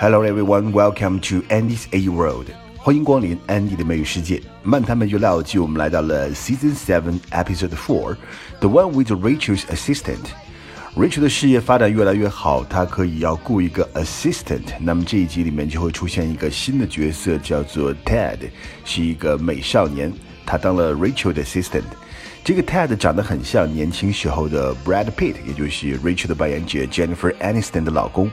Hello everyone, welcome to Andy's A World. 欢迎光临 Andy 的美语世界。漫谈美剧老剧，我们来到了 Season Seven, Episode Four, the one with Rachel's assistant. Rachel 的事业发展越来越好，她可以要雇一个 assistant。那么这一集里面就会出现一个新的角色，叫做 Ted，是一个美少年，他当了 Rachel 的 assistant。这个 Ted 长得很像年轻时候的 Brad Pitt，也就是 Rachel 的扮演者 Jennifer Aniston 的老公。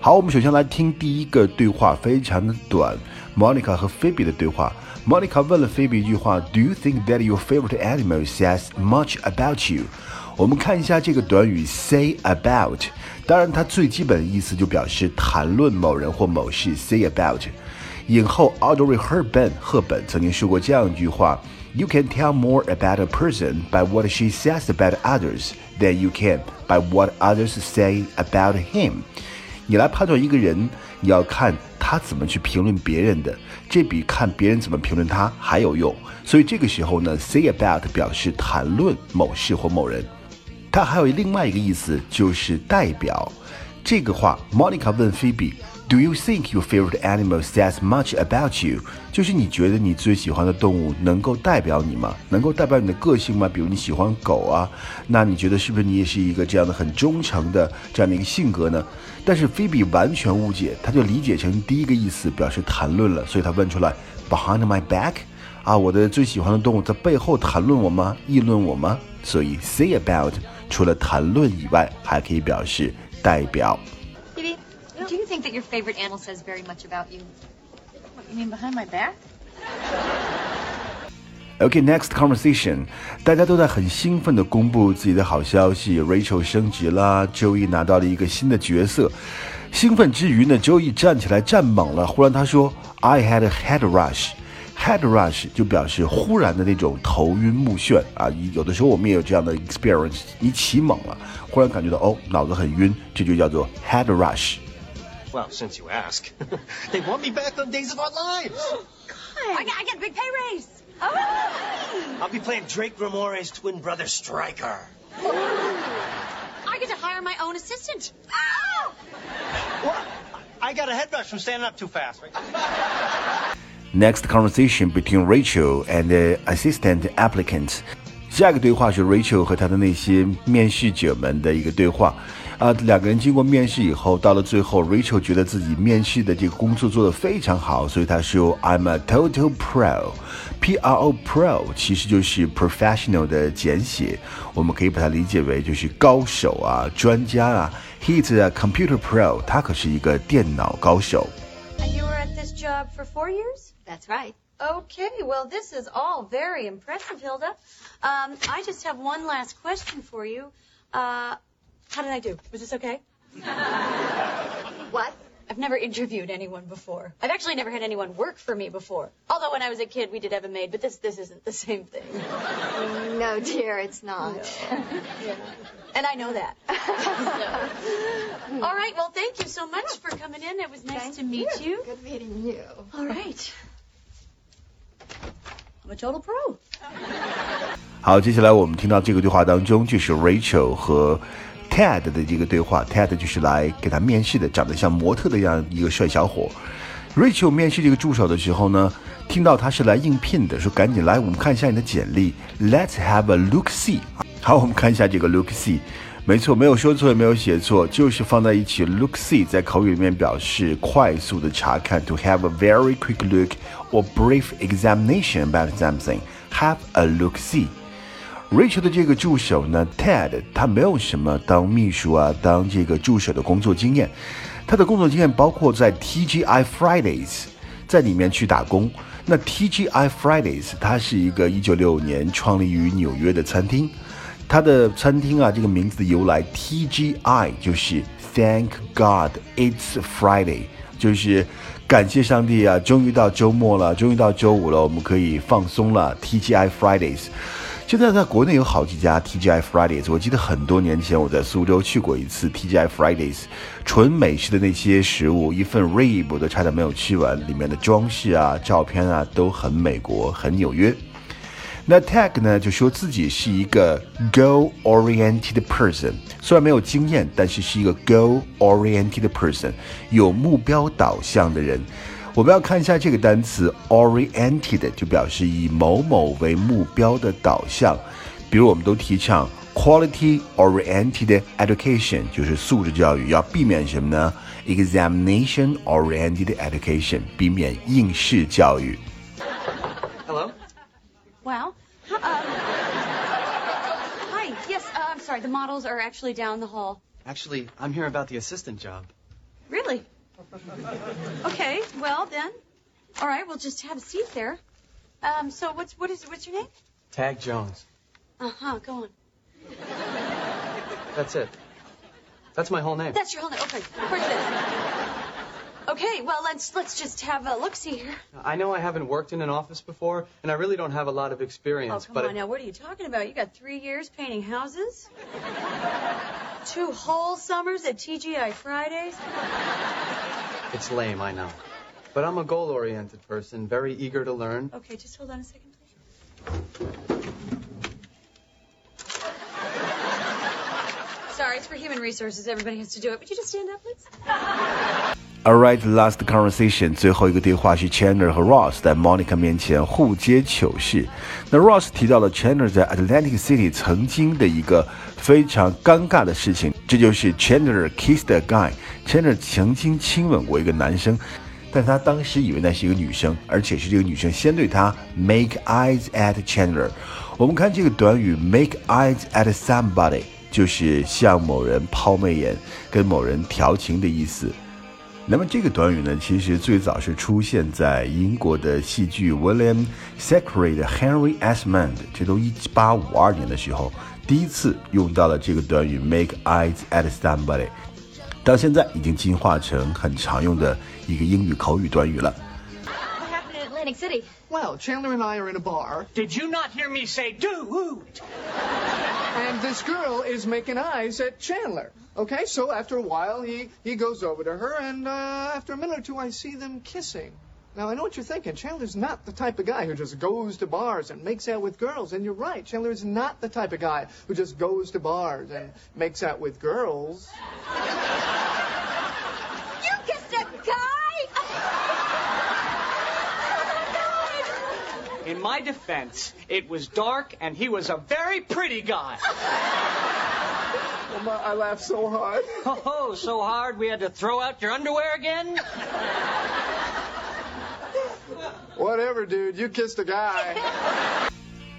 好，我们首先来听第一个对话，非常的短。Monica 和 Phoebe 的对话。Monica 问了 Phoebe 一句话：Do you think that your favorite animal says much about you？我们看一下这个短语 say about。当然，它最基本的意思就表示谈论某人或某事。say about。影后 Audrey Hepburn 赫本曾经说过这样一句话：You can tell more about a person by what she says about others than you can by what others say about him。 你来判断一个人，你要看他怎么去评论别人的，这比看别人怎么评论他还有用。所以这个时候呢，say about 表示谈论某事或某人，它还有另外一个意思就是代表。这个话，Monica 问 Phoebe。Do you think your favorite animal says much about you？就是你觉得你最喜欢的动物能够代表你吗？能够代表你的个性吗？比如你喜欢狗啊，那你觉得是不是你也是一个这样的很忠诚的这样的一个性格呢？但是菲比完全误解，他就理解成第一个意思表示谈论了，所以他问出来 Behind my back，啊，我的最喜欢的动物在背后谈论我吗？议论我吗？所以 say about 除了谈论以外，还可以表示代表。Think that your favorite animal says very much about you? What, you mean behind my back? Okay, next conversation. 大家都在很兴奋地公布自己的好消息，Rachel 升职啦，Joey 拿到了一个新的角色。兴奋之余呢，Joey 站起来站猛了，忽然他说：“I had a head rush。” Head rush 就表示忽然的那种头晕目眩啊，有的时候我们也有这样的 experience，你起猛了，忽然感觉到哦脑子很晕，这就叫做 head rush。well, since you ask, they want me back on Days of Our Lives. God, I, I get a big pay raise. Oh. I'll be playing Drake Ramore's twin brother, Striker. I get to hire my own assistant. Oh. What? I got a head rush from standing up too fast. Right? Next conversation between Rachel and the assistant applicant. 下一个对话是 Rachel 和她的那些面试者们的一个对话。 啊，两个人经过面试以后，到了最后，Rachel 觉得自己面试的这个工作做得非常好，所以她说 I'm a total pro。P R O Pro 其实就是 professional 的简写，我们可以把它理解为就是高手啊、专家啊。He's a computer pro，他可是一个电脑高手。And you were at this job for four years? That's right. Okay, well, this is all very impressive, Hilda. Um, I just have one last question for you. Uh, how did I do? Was this okay? What? I've never interviewed anyone before. I've actually never had anyone work for me before. Although when I was a kid, we did have a maid, but this this isn't the same thing. No, dear, it's not. No. Yeah. And I know that. so. All right. Well, thank you so much for coming in. It was nice Thank to meet you. Good meeting you. All right. I'm a total pro. 好，接下来我们听到这个对话当中，就是 Rachel 和 Ted 的这个对话。Ted 就是来给他面试的，长得像模特的样一个帅小伙。Rachel 面试这个助手的时候呢，听到他是来应聘的，说赶紧来，我们看一下你的简历。Let's have a look see。好，我们看一下这个 look see。没错，没有说错，也没有写错，就是放在一起。Look see 在口语里面表示快速的查看，to have a very quick look or brief examination about something。Have a look see。Rachel 的这个助手呢，Ted，他没有什么当秘书啊、当这个助手的工作经验。他的工作经验包括在 TGI Fridays 在里面去打工。那 TGI Fridays 它是一个1965年创立于纽约的餐厅。它的餐厅啊，这个名字的由来 TGI 就是 Thank God It's Friday，就是感谢上帝啊，终于到周末了，终于到周五了，我们可以放松了。TGI Fridays。现在在国内有好几家 TGI Fridays，我记得很多年前我在苏州去过一次 TGI Fridays，纯美式的那些食物，一份 rib 都差点没有吃完，里面的装饰啊、照片啊都很美国、很纽约。那 Tag 呢就说自己是一个 goal-oriented person，虽然没有经验，但是是一个 goal-oriented person，有目标导向的人。我们要看一下这个单词 oriented，就表示以某某为目标的导向。比如我们都提倡 quality oriented education，就是素质教育，要避免什么呢？examination oriented education，避免应试教育。Hello? Wow. Um, hi. Yes. Uh, I'm sorry. The models are actually down the hall. Actually, I'm here about the assistant job. Really? Okay. Well then. All right. We'll just have a seat there. Um. So what's what is what's your name? Tag Jones. Uh huh. Go on. That's it. That's my whole name. That's your whole name. Okay. Of course it is. Okay. Well, let's let's just have a look. See here. I know I haven't worked in an office before, and I really don't have a lot of experience. Oh, come but on now. What are you talking about? You got three years painting houses? Two whole summers at TGI Fridays? it's lame, I know. But I'm a goal-oriented person, very eager to learn. Okay, just hold on a second, please. Sorry, it's for human resources. Everybody has to do it. Would you just stand up, please? Alright, last conversation，最后一个对话是 Chandler 和 Ross 在 Monica 面前互揭糗事。那 Ross 提到了 Chandler 在 Atlantic City 曾经的一个非常尴尬的事情，这就是 Chandler kissed a guy。Chandler 曾经亲吻过一个男生，但他当时以为那是一个女生，而且是这个女生先对他 make eyes at Chandler。我们看这个短语 make eyes at somebody，就是向某人抛媚眼，跟某人调情的意思。那么这个短语呢，其实最早是出现在英国的戏剧 William Thackeray Henry Esmond，这都一八五二年的时候第一次用到了这个短语 make eyes at somebody，到现在已经进化成很常用的一个英语口语短语了。What happened in Atlantic City? Well, Chandler and I are in a bar, Did you not hear me say dude? and this girl is making eyes at Chandler. Okay, so after a while, he, he goes over to her, and uh, after a minute or two, I see them kissing. Now, I know what you're thinking. Chandler's not the type of guy who just goes to bars and makes out with girls. And you're right. Chandler is not the type of guy who just goes to bars and makes out with girls. You kissed a guy? In my defense, it was dark and he was a very pretty guy. My, I laughed so hard. Oh, so hard we had to throw out your underwear again? Whatever, dude. You kissed a guy.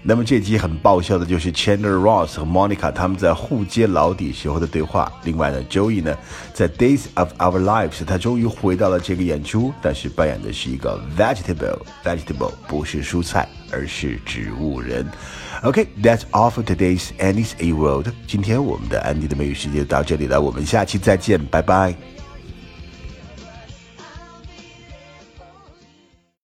那么这集很爆笑的就是 Chandler Ross 和 Monica 他们在互揭老底时候的对话。另外呢，Joey 呢在 Days of Our Lives 他终于回到了这个演出，但是扮演的是一个 vegetable，vegetable 不是蔬菜，而是植物人。OK，that's、all for today's Andy's A World。今天我们的安迪的美语世界就到这里了，我们下期再见，拜拜。